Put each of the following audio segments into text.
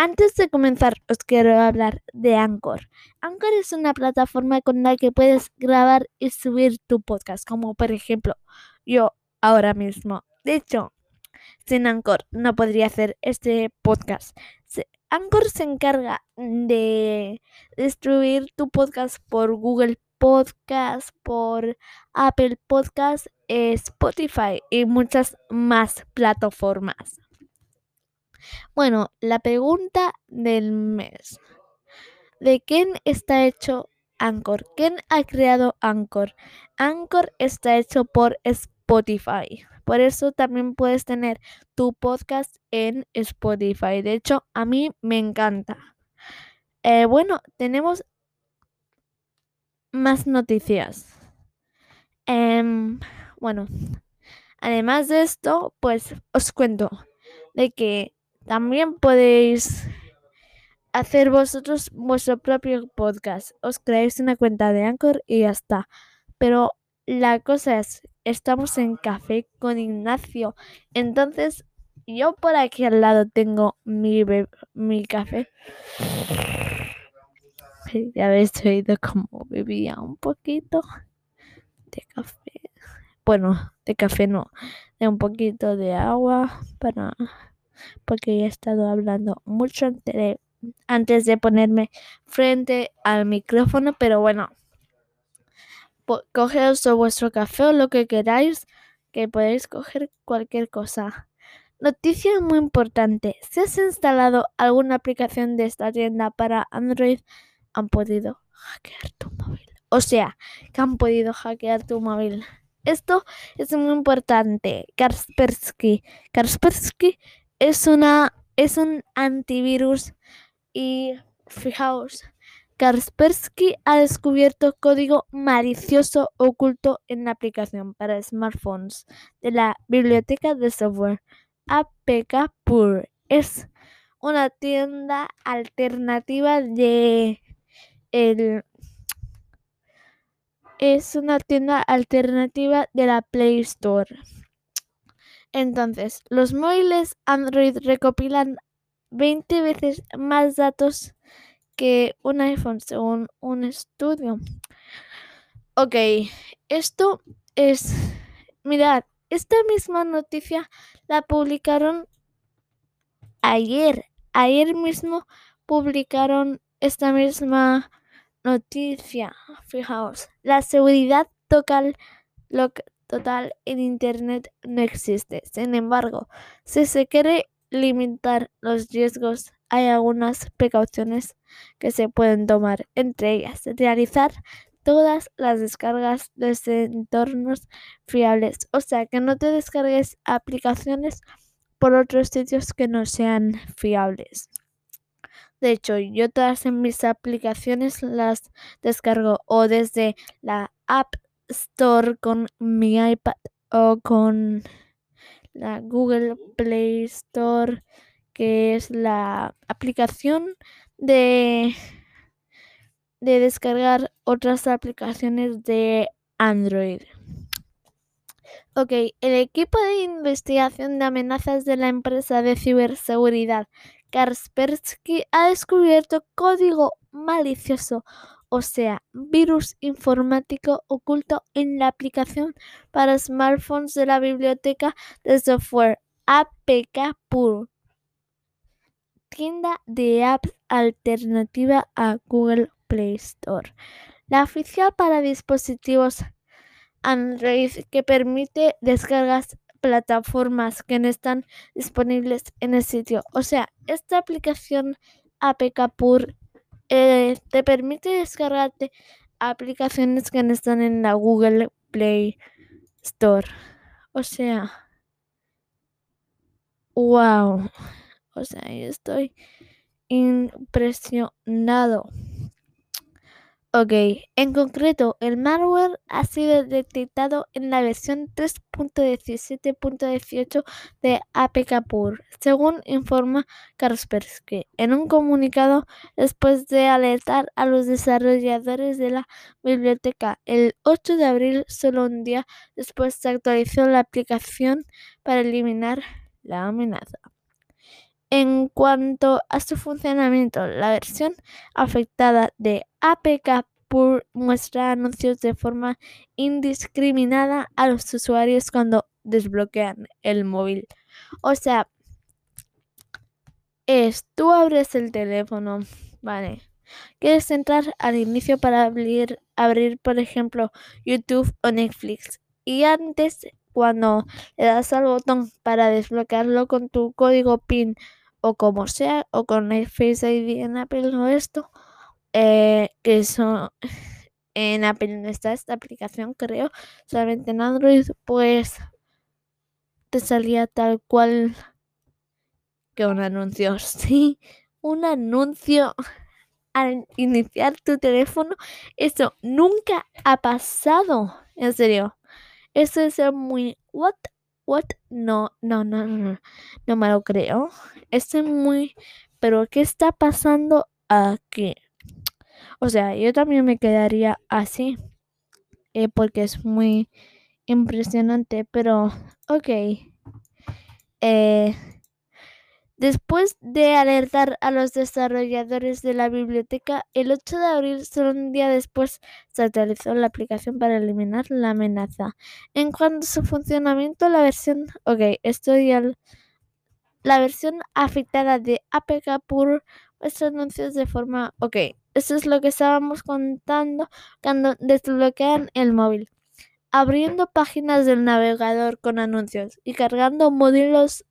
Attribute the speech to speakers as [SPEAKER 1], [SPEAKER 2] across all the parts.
[SPEAKER 1] Antes de comenzar, os quiero hablar de Anchor. Anchor es una plataforma con la que puedes grabar y subir tu podcast, como por ejemplo yo ahora mismo. De hecho, sin Anchor no podría hacer este podcast. Anchor se encarga de distribuir tu podcast por Google Podcast, por Apple Podcast, Spotify y muchas más plataformas. Bueno, la pregunta del mes. ¿De quién está hecho Anchor? ¿Quién ha creado Anchor? Anchor está hecho por Spotify. Por eso también puedes tener tu podcast en Spotify. De hecho, a mí me encanta. Eh, bueno, tenemos más noticias. Em, bueno, además de esto, pues os cuento de que también podéis hacer vosotros vuestro propio podcast. Os creáis una cuenta de Anchor y ya está. Pero la cosa es, estamos en café con Ignacio. Entonces, yo por aquí al lado tengo mi, mi café. Ya habéis oído como bebía un poquito de café. Bueno, de café no, de un poquito de agua para porque he estado hablando mucho antes de, ponerme frente al micrófono, pero bueno, cogeos vuestro café o lo que queráis, que podéis coger cualquier cosa. Noticia muy importante, si has instalado alguna aplicación de esta tienda para Android, han podido hackear tu móvil. O sea, que han podido hackear tu móvil. Esto es muy importante. Kaspersky. Kaspersky es, una, es un antivirus y fijaos, Kaspersky ha descubierto código malicioso oculto en la aplicación para smartphones de la biblioteca de software APK Pur. Es una tienda alternativa de el es una tienda alternativa de la Play Store. Entonces, los móviles Android recopilan 20 veces más datos que un iPhone, según un estudio. Ok, esto es... Mirad, esta misma noticia la publicaron ayer. Ayer mismo publicaron esta misma noticia. Fijaos, la seguridad total, total en Internet no existe. Sin embargo, si se quiere limitar los riesgos, hay algunas precauciones que se pueden tomar, entre ellas realizar todas las descargas desde entornos fiables, o sea que no te descargues aplicaciones por otros sitios que no sean fiables. De hecho, yo todas en mis aplicaciones las descargo o desde la App Store con mi iPad o con la Google Play Store, que es la aplicación de, de descargar otras aplicaciones de Android. Ok, el equipo de investigación de amenazas de la empresa de ciberseguridad Kaspersky ha descubierto código malicioso o sea, virus informático oculto en la aplicación para smartphones de la biblioteca de software APK Pur, tienda de apps alternativa a Google Play Store. La oficial para dispositivos Android que permite descargas plataformas que no están disponibles en el sitio. O sea, esta aplicación APK Pur eh, te permite descargarte aplicaciones que no están en la Google Play Store. O sea, wow. O sea, estoy impresionado. Ok, en concreto, el malware ha sido detectado en la versión 3.17.18 de APK Pur, según informa Kaspersky en un comunicado después de alertar a los desarrolladores de la biblioteca. El 8 de abril, solo un día después, se actualizó la aplicación para eliminar la amenaza. En cuanto a su funcionamiento, la versión afectada de APK Pur muestra anuncios de forma indiscriminada a los usuarios cuando desbloquean el móvil. O sea, es tú abres el teléfono, vale. Quieres entrar al inicio para abrir, abrir, por ejemplo, YouTube o Netflix. Y antes, cuando le das al botón para desbloquearlo con tu código PIN o como sea, o con el Face ID en Apple o esto, eh, que eso en Apple no está esta aplicación, creo, solamente en Android, pues te salía tal cual que un anuncio. Sí, un anuncio al iniciar tu teléfono. Eso nunca ha pasado. En serio. Eso es muy... ¿What? ¿What? No, no, no, no. No me lo creo. Esto es muy... Pero ¿qué está pasando aquí? O sea, yo también me quedaría así. Eh, porque es muy impresionante. Pero, ok. Eh, Después de alertar a los desarrolladores de la biblioteca, el 8 de abril, solo un día después, se actualizó la aplicación para eliminar la amenaza. En cuanto a su funcionamiento, la versión... Ok, estoy al... La versión afectada de APK Pur muestra anuncios de forma... Ok, eso es lo que estábamos contando cuando desbloquean el móvil. Abriendo páginas del navegador con anuncios y cargando módulos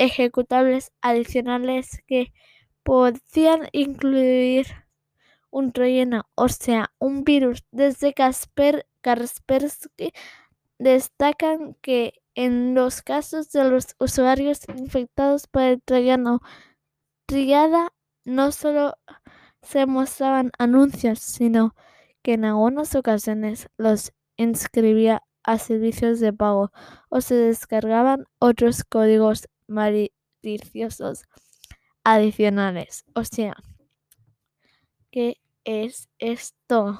[SPEAKER 1] ejecutables adicionales que podían incluir un troyano, o sea, un virus. Desde Kasper, Kaspersky destacan que en los casos de los usuarios infectados por el troyano triada no solo se mostraban anuncios, sino que en algunas ocasiones los inscribía a servicios de pago o se descargaban otros códigos maliciosos adicionales. O sea, ¿qué es esto?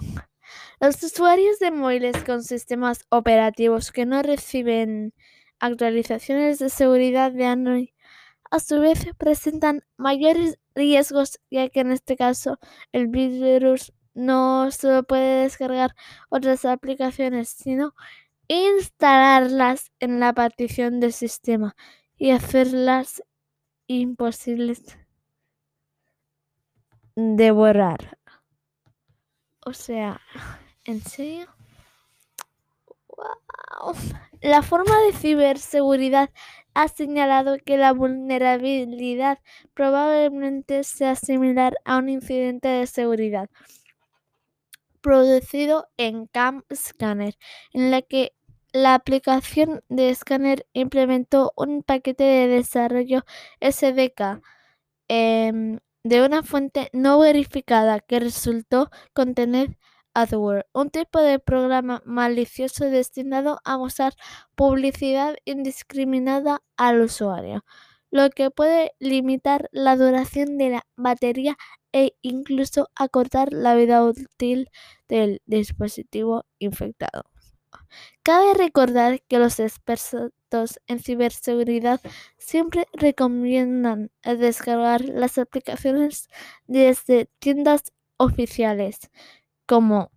[SPEAKER 1] Los usuarios de móviles con sistemas operativos que no reciben actualizaciones de seguridad de Android a su vez presentan mayores riesgos ya que en este caso el virus no solo puede descargar otras aplicaciones sino instalarlas en la partición del sistema y hacerlas imposibles de borrar. O sea, ¿en serio? Wow. La forma de ciberseguridad ha señalado que la vulnerabilidad probablemente sea similar a un incidente de seguridad producido en Cam Scanner, en la que la aplicación de escáner implementó un paquete de desarrollo SDK em, de una fuente no verificada que resultó contener adware, un tipo de programa malicioso destinado a mostrar publicidad indiscriminada al usuario, lo que puede limitar la duración de la batería e incluso acortar la vida útil del dispositivo infectado. Cabe recordar que los expertos en ciberseguridad siempre recomiendan descargar las aplicaciones desde tiendas oficiales como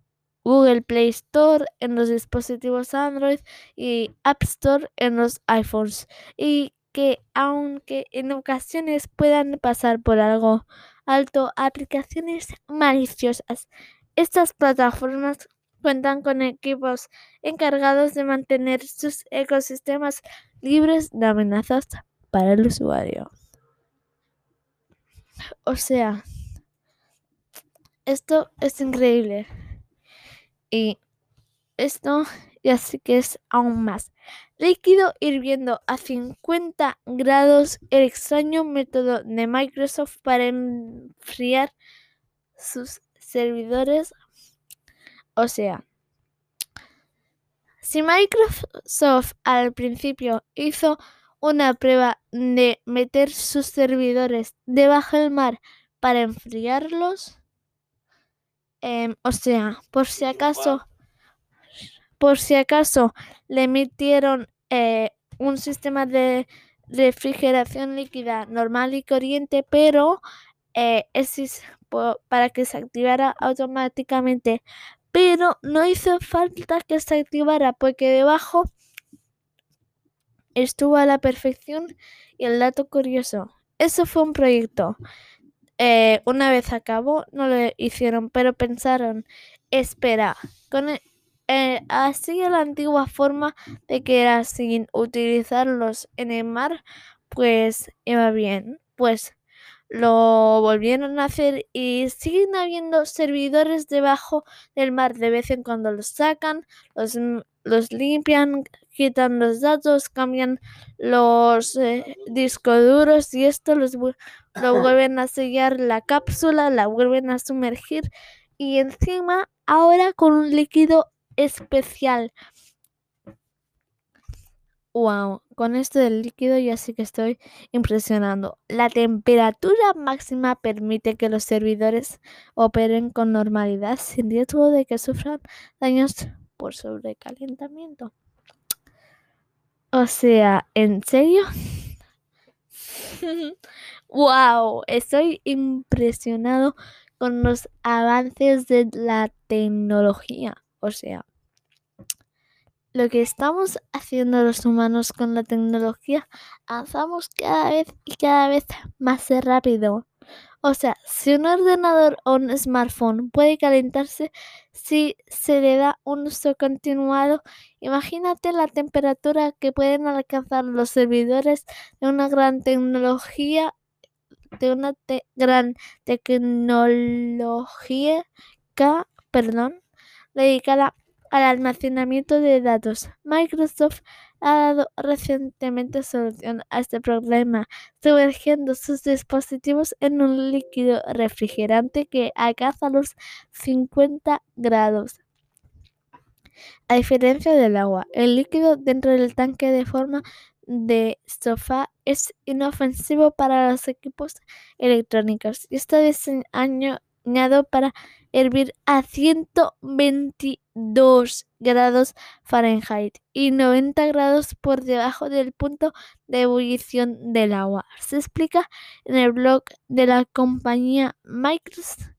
[SPEAKER 1] Google Play Store en los dispositivos Android y App Store en los iPhones y que aunque en ocasiones puedan pasar por algo alto aplicaciones maliciosas, estas plataformas cuentan con equipos encargados de mantener sus ecosistemas libres de amenazas para el usuario. O sea, esto es increíble. Y esto ya sí que es aún más. Líquido hirviendo a 50 grados, el extraño método de Microsoft para enfriar sus servidores o sea, si Microsoft al principio hizo una prueba de meter sus servidores debajo del mar para enfriarlos, em, o sea, por si acaso, por si acaso le emitieron eh, un sistema de refrigeración líquida normal y corriente, pero eh, es para que se activara automáticamente. Pero no hizo falta que se activara porque debajo estuvo a la perfección y el dato curioso. Eso fue un proyecto. Eh, una vez acabó, no lo hicieron, pero pensaron, espera, con eh, así la antigua forma de que era sin utilizarlos en el mar, pues iba bien. Pues lo volvieron a hacer y siguen habiendo servidores debajo del mar. De vez en cuando los sacan, los, los limpian, quitan los datos, cambian los eh, discos duros y esto los, lo vuelven a sellar la cápsula, la vuelven a sumergir y encima ahora con un líquido especial. Wow, con esto del líquido ya sí que estoy impresionando. La temperatura máxima permite que los servidores operen con normalidad sin riesgo de que sufran daños por sobrecalentamiento. O sea, ¿en serio? wow, estoy impresionado con los avances de la tecnología. O sea, lo que estamos haciendo los humanos con la tecnología, avanzamos cada vez y cada vez más rápido. O sea, si un ordenador o un smartphone puede calentarse si se le da un uso continuado, imagínate la temperatura que pueden alcanzar los servidores de una gran tecnología, de una gran tecnología, perdón, dedicada al almacenamiento de datos. Microsoft ha dado recientemente solución a este problema, sumergiendo sus dispositivos en un líquido refrigerante que alcanza los 50 grados. A diferencia del agua, el líquido dentro del tanque de forma de sofá es inofensivo para los equipos electrónicos y está diseñado para hervir a 122 grados Fahrenheit y 90 grados por debajo del punto de ebullición del agua. Se explica en el blog de la compañía Microsoft.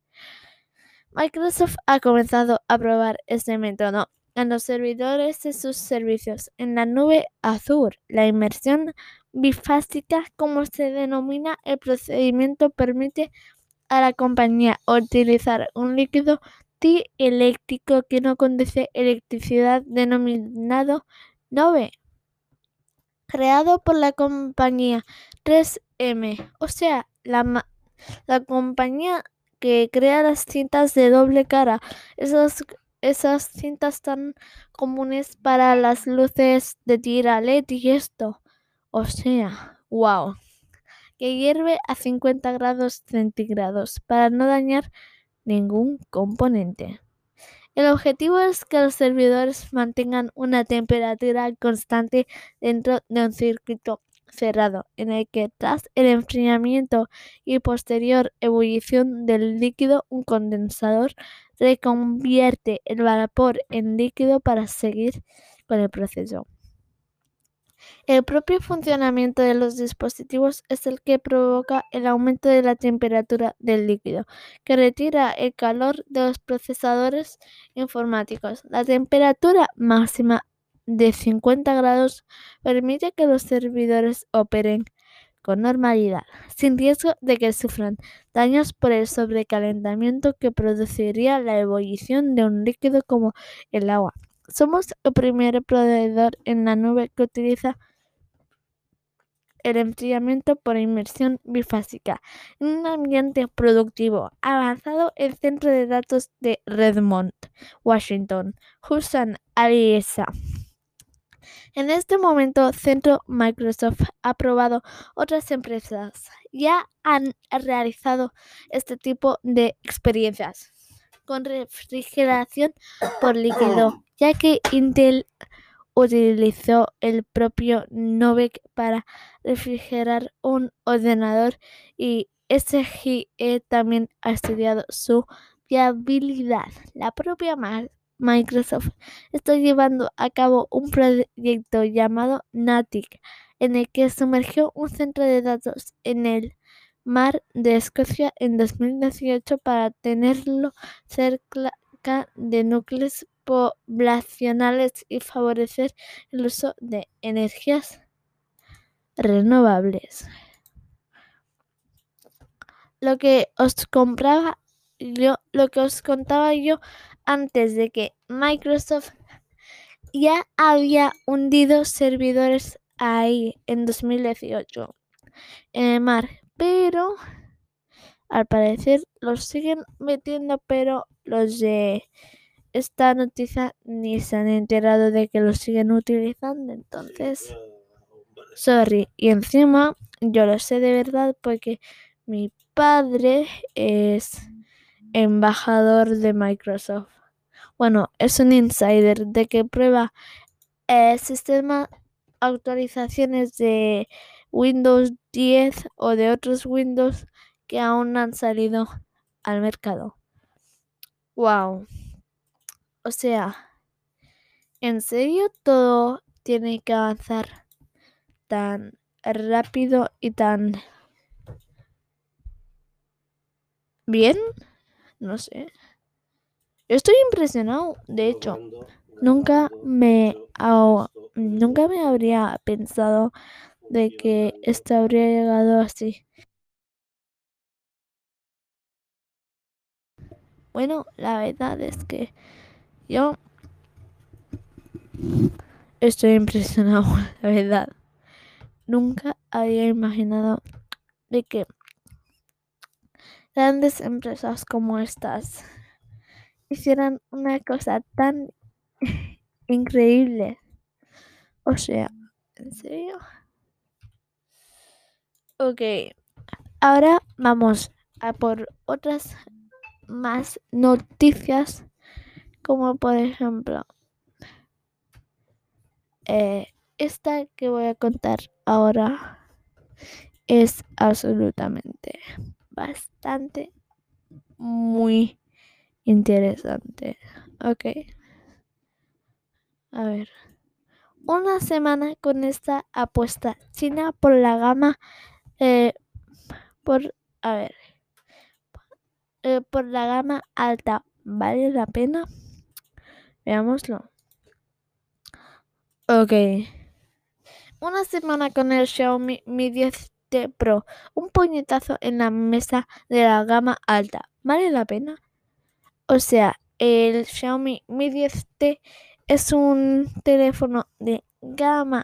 [SPEAKER 1] Microsoft ha comenzado a probar este método en los servidores de sus servicios en la nube Azure. La inmersión bifásica, como se denomina el procedimiento, permite a la compañía utilizar un líquido dieléctrico que no conduce electricidad denominado NOVE, creado por la compañía 3M, o sea, la, la compañía que crea las cintas de doble cara, esas, esas cintas tan comunes para las luces de tira LED y esto. O sea, wow que hierve a 50 grados centígrados para no dañar ningún componente. El objetivo es que los servidores mantengan una temperatura constante dentro de un circuito cerrado, en el que tras el enfriamiento y posterior ebullición del líquido, un condensador reconvierte el vapor en líquido para seguir con el proceso. El propio funcionamiento de los dispositivos es el que provoca el aumento de la temperatura del líquido, que retira el calor de los procesadores informáticos. La temperatura máxima de 50 grados permite que los servidores operen con normalidad, sin riesgo de que sufran daños por el sobrecalentamiento que produciría la ebullición de un líquido como el agua. Somos el primer proveedor en la nube que utiliza el enfriamiento por inmersión bifásica en un ambiente productivo avanzado el centro de datos de Redmond, Washington, Hudson Aliesa. En este momento, Centro Microsoft ha probado otras empresas ya han realizado este tipo de experiencias con refrigeración por líquido, ya que Intel utilizó el propio Novec para refrigerar un ordenador y SGE también ha estudiado su viabilidad. La propia Microsoft está llevando a cabo un proyecto llamado NATIC en el que sumergió un centro de datos en el mar de Escocia en 2018 para tenerlo cerca de núcleos poblacionales y favorecer el uso de energías renovables. Lo que os compraba yo, lo que os contaba yo antes de que Microsoft ya había hundido servidores ahí en 2018 en el mar, pero al parecer los siguen metiendo, pero los de esta noticia ni se han enterado de que los siguen utilizando, entonces, sorry. Y encima yo lo sé de verdad porque mi padre es embajador de Microsoft. Bueno, es un insider de que prueba el sistema actualizaciones de Windows 10 o de otros Windows que aún han salido al mercado. Wow. O sea, ¿en serio todo tiene que avanzar tan rápido y tan bien? No sé. Estoy impresionado, de hecho. Nunca me, nunca me habría pensado de que esto habría llegado así. Bueno, la verdad es que yo estoy impresionado, la verdad. Nunca había imaginado de que grandes empresas como estas hicieran una cosa tan increíble. O sea, ¿en serio? Ok, ahora vamos a por otras más noticias, como por ejemplo eh, esta que voy a contar ahora es absolutamente bastante muy interesante. Ok. A ver. Una semana con esta apuesta china por la gama. Eh, por. A ver. Eh, por la gama alta. ¿Vale la pena? Veámoslo. Ok. Una semana con el Xiaomi Mi 10T Pro. Un puñetazo en la mesa de la gama alta. ¿Vale la pena? O sea, el Xiaomi Mi 10T es un teléfono de gama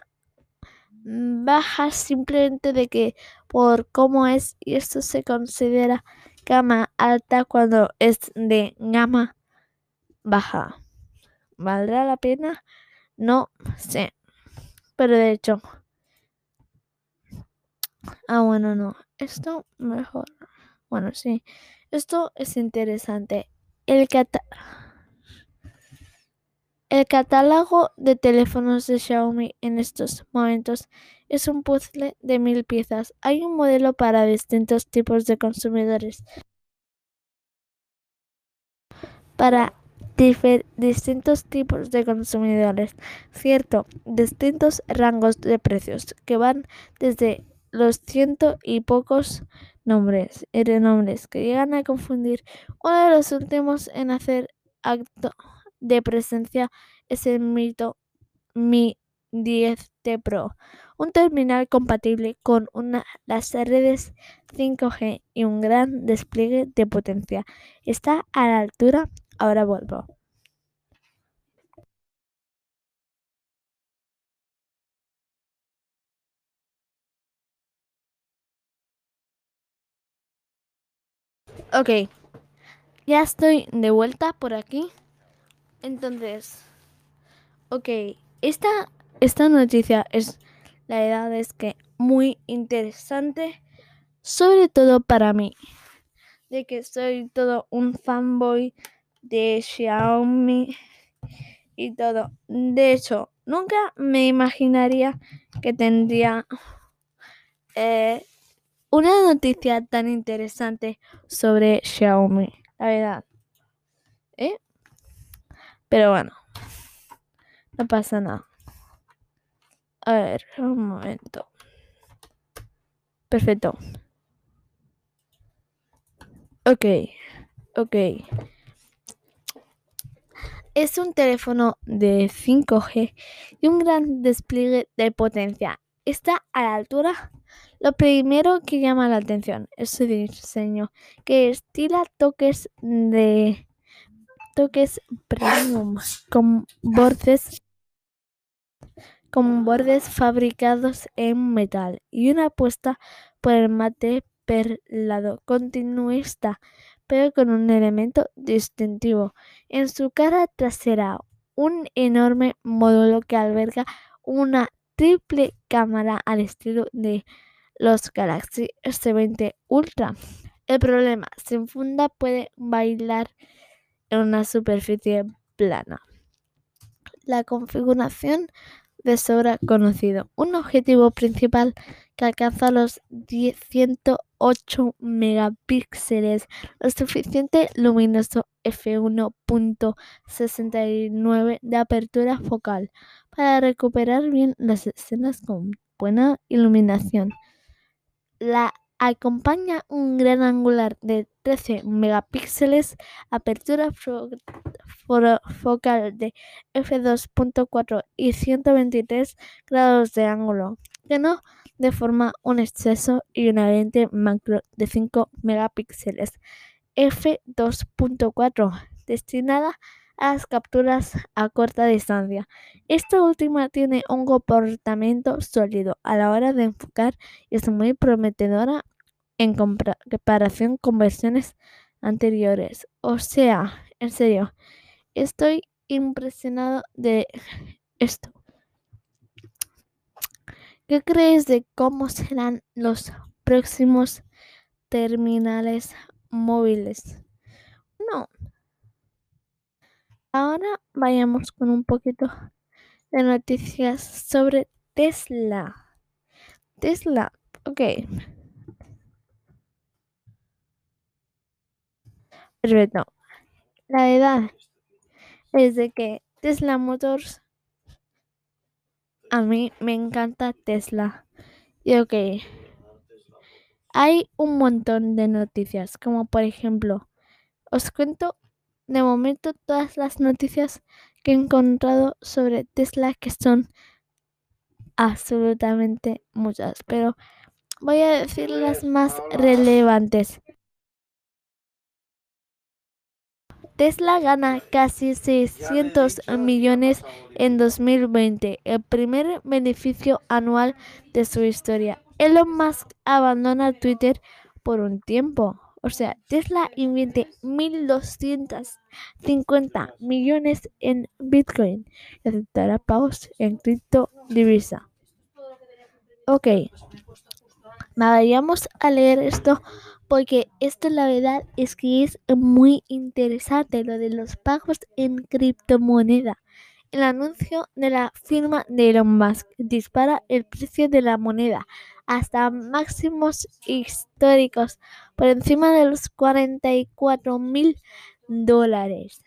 [SPEAKER 1] baja simplemente de que por cómo es y esto se considera gama alta cuando es de gama baja. ¿Valdrá la pena? No sé. Pero de hecho. Ah, bueno, no. Esto mejor. Bueno, sí. Esto es interesante. El, el catálogo de teléfonos de Xiaomi en estos momentos es un puzzle de mil piezas. Hay un modelo para distintos tipos de consumidores. Para distintos tipos de consumidores. Cierto, distintos rangos de precios que van desde los ciento y pocos nombres y renombres que llegan a confundir. Uno de los últimos en hacer acto de presencia es el mito Mi 10T Pro, un terminal compatible con una, las redes 5G y un gran despliegue de potencia. Está a la altura. Ahora vuelvo. Ok, ya estoy de vuelta por aquí. Entonces, ok, esta, esta noticia es, la verdad es que muy interesante, sobre todo para mí, de que soy todo un fanboy de Xiaomi y todo. De hecho, nunca me imaginaría que tendría eh, una noticia tan interesante sobre Xiaomi, la verdad. ¿Eh? Pero bueno, no pasa nada. A ver, un momento. Perfecto. Ok, ok. Es un teléfono de 5G y un gran despliegue de potencia. Está a la altura. Lo primero que llama la atención es su diseño, que estila toques de toques premium con bordes con bordes fabricados en metal y una apuesta por el mate perlado continuista, pero con un elemento distintivo. En su cara trasera, un enorme módulo que alberga una triple cámara al estilo de los Galaxy S20 Ultra. El problema, sin funda puede bailar en una superficie plana. La configuración de sobra conocido. Un objetivo principal que alcanza los 108 megapíxeles, lo suficiente luminoso f1.69 de apertura focal para recuperar bien las escenas con buena iluminación. La acompaña un gran angular de 13 megapíxeles, apertura focal de f2.4 y 123 grados de ángulo, que no deforma un exceso y una lente macro de 5 megapíxeles f2.4 destinada a las capturas a corta distancia. Esta última tiene un comportamiento sólido a la hora de enfocar y es muy prometedora en comparación con versiones anteriores. O sea, en serio, estoy impresionado de esto. ¿Qué crees de cómo serán los próximos terminales móviles? No. Ahora vayamos con un poquito de noticias sobre Tesla. Tesla, ok. Perfecto. La edad es de que Tesla Motors a mí me encanta Tesla. Y ok, hay un montón de noticias, como por ejemplo, os cuento de momento todas las noticias que he encontrado sobre Tesla, que son absolutamente muchas, pero voy a decir las más relevantes. Tesla gana casi 600 millones en 2020, el primer beneficio anual de su historia. Elon Musk abandona Twitter por un tiempo. O sea, Tesla invierte 1.250 millones en Bitcoin y aceptará pagos en criptodivisa. Ok, vayamos a leer esto porque esto la verdad es que es muy interesante lo de los pagos en criptomoneda. El anuncio de la firma de Elon Musk dispara el precio de la moneda hasta máximos históricos por encima de los 44 mil dólares.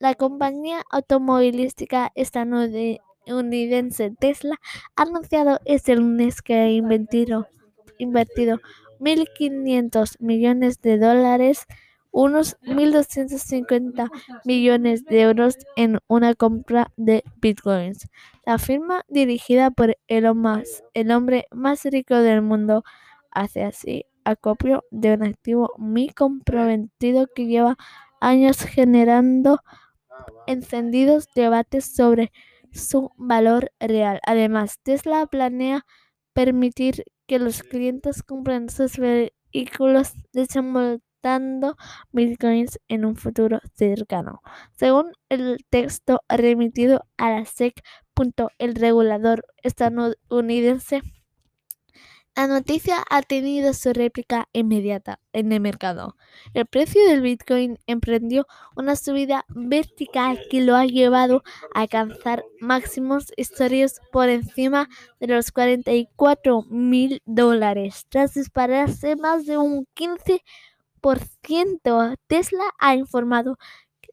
[SPEAKER 1] La compañía automovilística estadounidense Tesla ha anunciado este lunes que ha invertido, invertido 1.500 millones de dólares, unos 1.250 millones de euros en una compra de bitcoins. La firma dirigida por Elon Musk, el hombre más rico del mundo, hace así acopio de un activo muy comprometido que lleva años generando encendidos debates sobre su valor real. Además, Tesla planea permitir que los clientes compren sus vehículos desembolsando bitcoins en un futuro cercano. Según el texto remitido a la SEC, el regulador estadounidense la noticia ha tenido su réplica inmediata en el mercado. El precio del Bitcoin emprendió una subida vertical que lo ha llevado a alcanzar máximos históricos por encima de los 44 mil dólares, tras dispararse más de un 15%. Tesla ha informado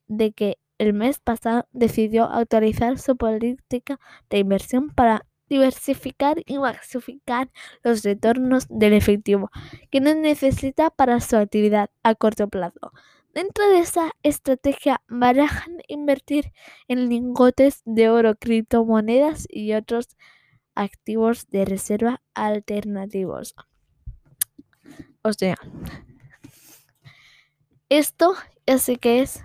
[SPEAKER 1] de que el mes pasado decidió actualizar su política de inversión para diversificar y maximizar los retornos del efectivo que no necesita para su actividad a corto plazo. Dentro de esa estrategia barajan invertir en lingotes de oro, criptomonedas y otros activos de reserva alternativos. O sea, esto así que es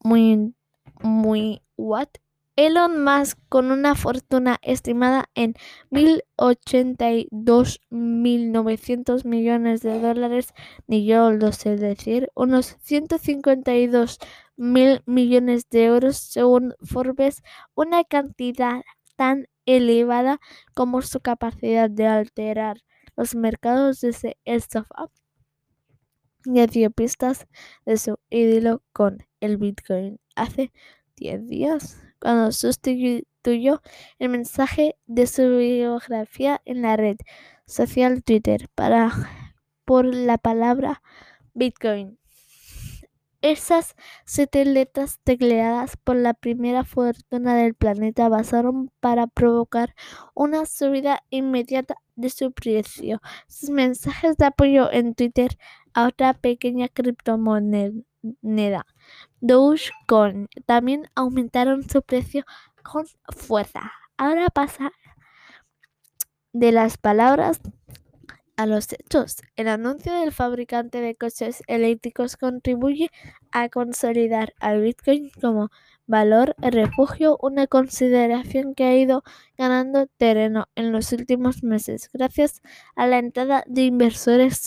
[SPEAKER 1] muy, muy what? Elon Musk, con una fortuna estimada en 1.082.900 millones de dólares, ni yo lo sé decir, unos 152 mil millones de euros según Forbes, una cantidad tan elevada como su capacidad de alterar los mercados desde el sofá y dio pistas de su ídolo con el Bitcoin hace 10 días, cuando sustituyó el mensaje de su biografía en la red social Twitter para por la palabra Bitcoin. Esas siete letras tecleadas por la primera fortuna del planeta basaron para provocar una subida inmediata de su precio. Sus mensajes de apoyo en Twitter a otra pequeña criptomoneda, Dogecoin, también aumentaron su precio con fuerza. Ahora pasa de las palabras a los hechos. El anuncio del fabricante de coches eléctricos contribuye a consolidar al Bitcoin como valor refugio, una consideración que ha ido ganando terreno en los últimos meses gracias a la entrada de inversores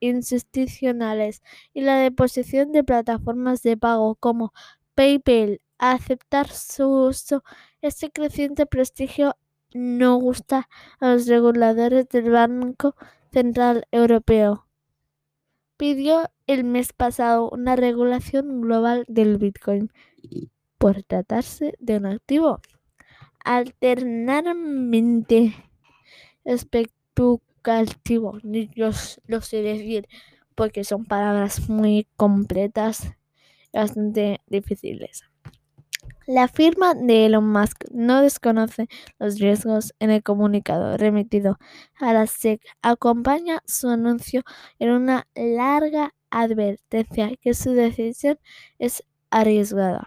[SPEAKER 1] institucionales y la deposición de plataformas de pago como PayPal a aceptar su uso. Este creciente prestigio no gusta a los reguladores del Banco Central Europeo. Pidió el mes pasado una regulación global del Bitcoin por tratarse de un activo alternadamente especulativo. Yo lo sé decir porque son palabras muy completas y bastante difíciles. La firma de Elon Musk no desconoce los riesgos en el comunicado remitido a la SEC. Acompaña su anuncio en una larga advertencia que su decisión es arriesgada.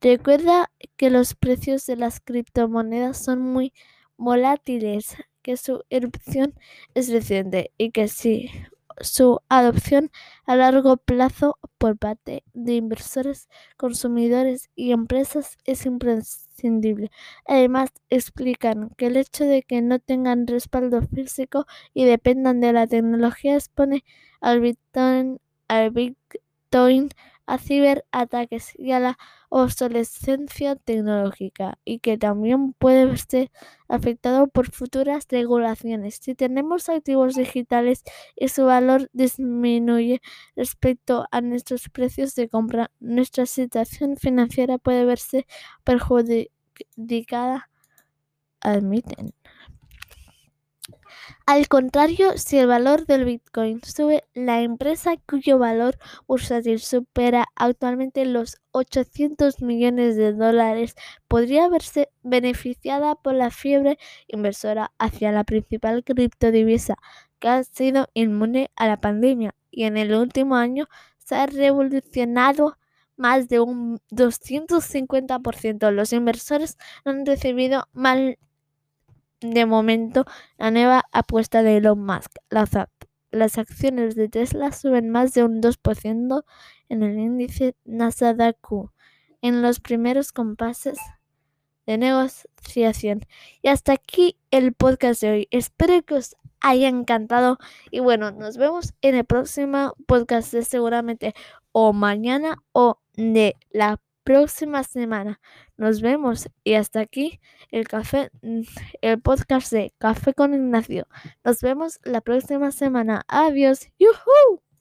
[SPEAKER 1] Recuerda que los precios de las criptomonedas son muy volátiles, que su erupción es reciente y que si su adopción a largo plazo por parte de inversores, consumidores y empresas es imprescindible. Además, explican que el hecho de que no tengan respaldo físico y dependan de la tecnología expone al Bitcoin, al Bitcoin a ciberataques y a la obsolescencia tecnológica y que también puede verse afectado por futuras regulaciones. Si tenemos activos digitales y su valor disminuye respecto a nuestros precios de compra, nuestra situación financiera puede verse perjudicada, admiten. Al contrario, si el valor del Bitcoin sube, la empresa cuyo valor bursátil supera actualmente los 800 millones de dólares podría verse beneficiada por la fiebre inversora hacia la principal criptodivisa que ha sido inmune a la pandemia y en el último año se ha revolucionado más de un 250%. Los inversores han recibido mal de momento la nueva apuesta de Elon Musk. Las, las acciones de Tesla suben más de un 2% en el índice Nasdaq en los primeros compases de negociación. Y hasta aquí el podcast de hoy. Espero que os haya encantado. Y bueno, nos vemos en el próximo podcast de seguramente o mañana o de la próxima semana. Nos vemos y hasta aquí el café, mm, el podcast de Café con Ignacio. Nos vemos la próxima semana. Adiós. ¡Yuhu!